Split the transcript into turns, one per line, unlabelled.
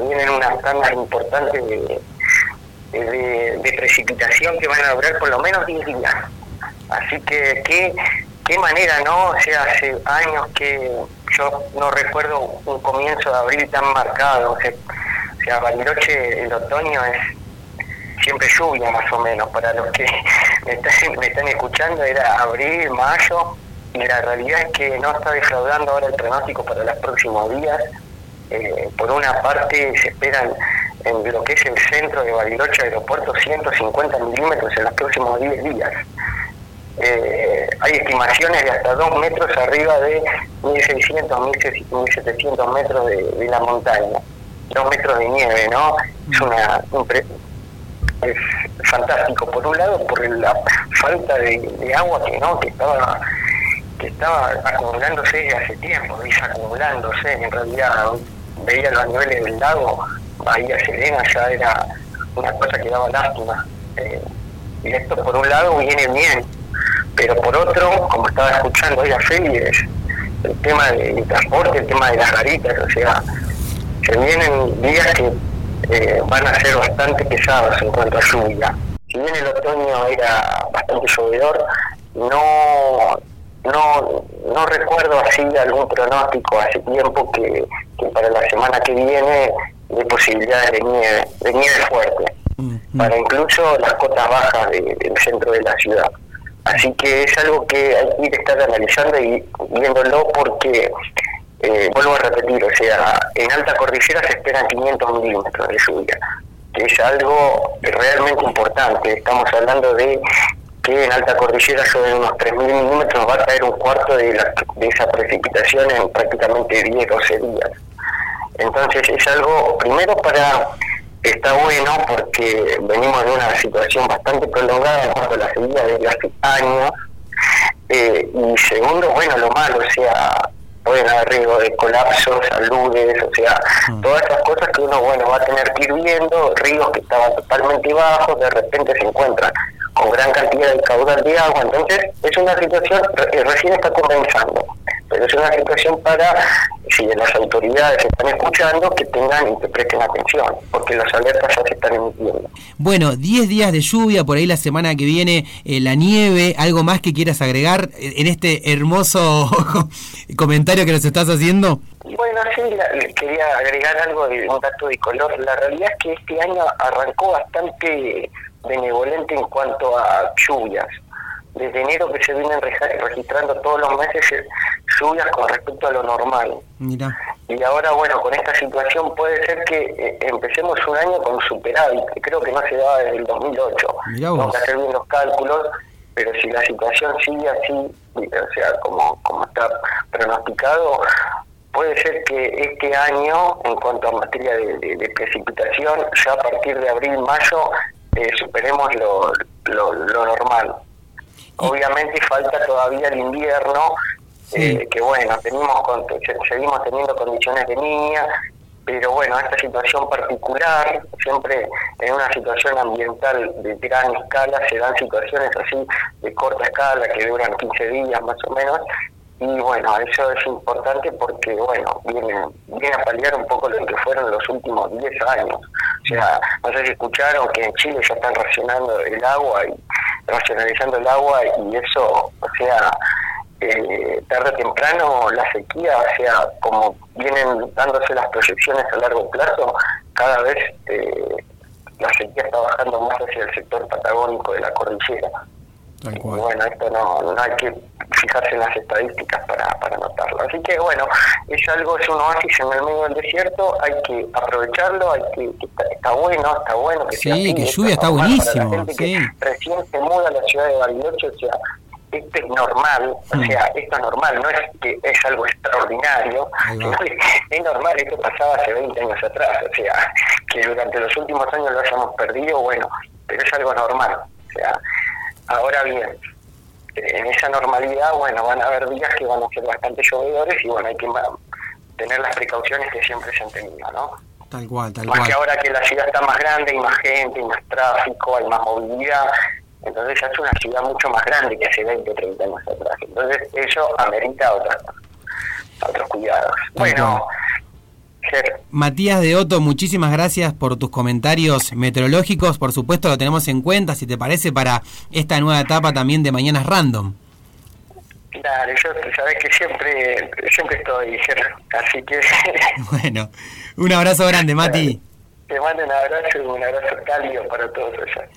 vienen unas tandas importantes de, precipitación que van a durar por lo menos 10 días. Así que qué, qué manera, ¿no? O sea, hace años que yo no recuerdo un comienzo de abril tan marcado. O sea, o Bariloche, el otoño es siempre lluvia más o menos. Para los que me están, me están escuchando era abril, mayo, y la realidad es que no está defraudando ahora el pronóstico para los próximos días. Eh, por una parte se esperan en lo que es el centro de Bariloche Aeropuerto 150 milímetros en los próximos 10 días. Eh, hay estimaciones de hasta 2 metros arriba de 1600, 1700 metros de, la montaña. 2 metros de nieve, ¿no? Es una es fantástico por un lado por la falta de, agua que no que estaba que estaba acumulándose desde hace tiempo acumulándose en realidad veía los niveles del lago Bahía Serena ya era una cosa que daba lástima eh, y esto por un lado viene bien pero por otro como estaba escuchando hoy a Félix el tema del transporte el tema de las garitas o sea se vienen días que eh, van a ser bastante pesados en cuanto a lluvia. Si bien el otoño era bastante llovedor, no, no, no recuerdo así algún pronóstico hace tiempo que, para la semana que viene de posibilidades de nieve, de nieve fuerte, mm, mm. para incluso las cotas bajas del centro de la ciudad. Así que es algo que hay que estar analizando y viéndolo porque eh, vuelvo a repetir, o sea, en alta cordillera se esperan 500 milímetros de lluvia, que es algo realmente importante. Estamos hablando de que en alta cordillera sobre unos 3.000 milímetros va a caer un cuarto de, de esa precipitación en prácticamente 10, 12 días. Entonces es algo, primero para, está bueno porque venimos de una situación bastante prolongada en cuanto a la sequía de hace años, eh, y segundo, bueno, lo malo, o sea, pueden haber riesgo de colapsos, saludes, o sea, mm. todas esas cosas que uno, bueno, va a tener que ir viendo, ríos que estaban totalmente bajos, de repente se encuentran gran cantidad de caudal de agua, entonces es una situación, recién está comenzando, pero es una situación para, si las autoridades están escuchando, que tengan y que presten atención, porque las alertas ya se están emitiendo.
Bueno, 10 días de lluvia, por ahí la semana que viene eh, la nieve, ¿algo más que quieras agregar en este hermoso comentario que nos estás haciendo?
Bueno, sí, quería agregar algo de un dato de color. La realidad es que este año arrancó bastante benevolente en cuanto a lluvias. Desde enero que se vienen registrando todos los meses eh, lluvias con respecto a lo normal. Mira. Y ahora, bueno, con esta situación puede ser que eh, empecemos un año con superávit, que creo que no se daba desde el 2008. Vamos a hacer bien los cálculos, pero si la situación sigue así, o sea, como, como está pronosticado, puede ser que este año, en cuanto a materia de, precipitación, ya a partir de abril, mayo, eh, superemos lo, lo, normal. Obviamente falta todavía el invierno, eh, que bueno, tenemos seguimos teniendo condiciones de niña, pero bueno, esta situación particular, siempre en una situación ambiental de gran escala, se dan situaciones así de corta escala que duran 15 días más o menos, bueno, eso es importante porque, bueno, viene, viene a paliar un poco lo que fueron los últimos 10 años. O sea, no sé si escucharon que en Chile ya están racionando el agua y racionalizando el agua y eso, o sea, eh, tarde o temprano la sequía, o sea, como vienen dándose las proyecciones a largo plazo, cada vez eh, la sequía está bajando más hacia el sector patagónico de la cordillera. Bueno, esto no, no hay que fijarse en las estadísticas para, para notarlo. Así que bueno, es algo, es un oasis en el medio del desierto, hay que aprovecharlo, hay que, está, bueno, está bueno que
Sí, que lluvia está buenísimo.
sí. recién se muda a la ciudad de Bariloche, o sea, esto es normal, o mm. sea, esto es normal, no es que es algo extraordinario, es, normal, esto pasaba hace 20 años atrás, o sea, que durante los últimos años lo hayamos perdido, bueno, pero es algo normal, o sea, Ahora bien, en esa normalidad, bueno, van a haber días que van a ser bastante llovedores y bueno, hay que tener las precauciones que siempre se han tenido, ¿no?
Tal cual, tal
más
cual.
que ahora que la ciudad está más grande, hay más gente, hay más tráfico, hay más movilidad, entonces ya es una ciudad mucho más grande que hace 20 o 30 años atrás. Entonces eso amerita otras, otros cuidados. bueno,
Matías de Otto, muchísimas gracias por tus comentarios meteorológicos. Por supuesto, lo tenemos en cuenta, si te parece, para esta nueva etapa también de Mañanas Random.
Dale, yo sabes que siempre, siempre estoy, así que...
bueno, un abrazo grande, Mati.
Te mando un abrazo, un abrazo cálido para todos allá.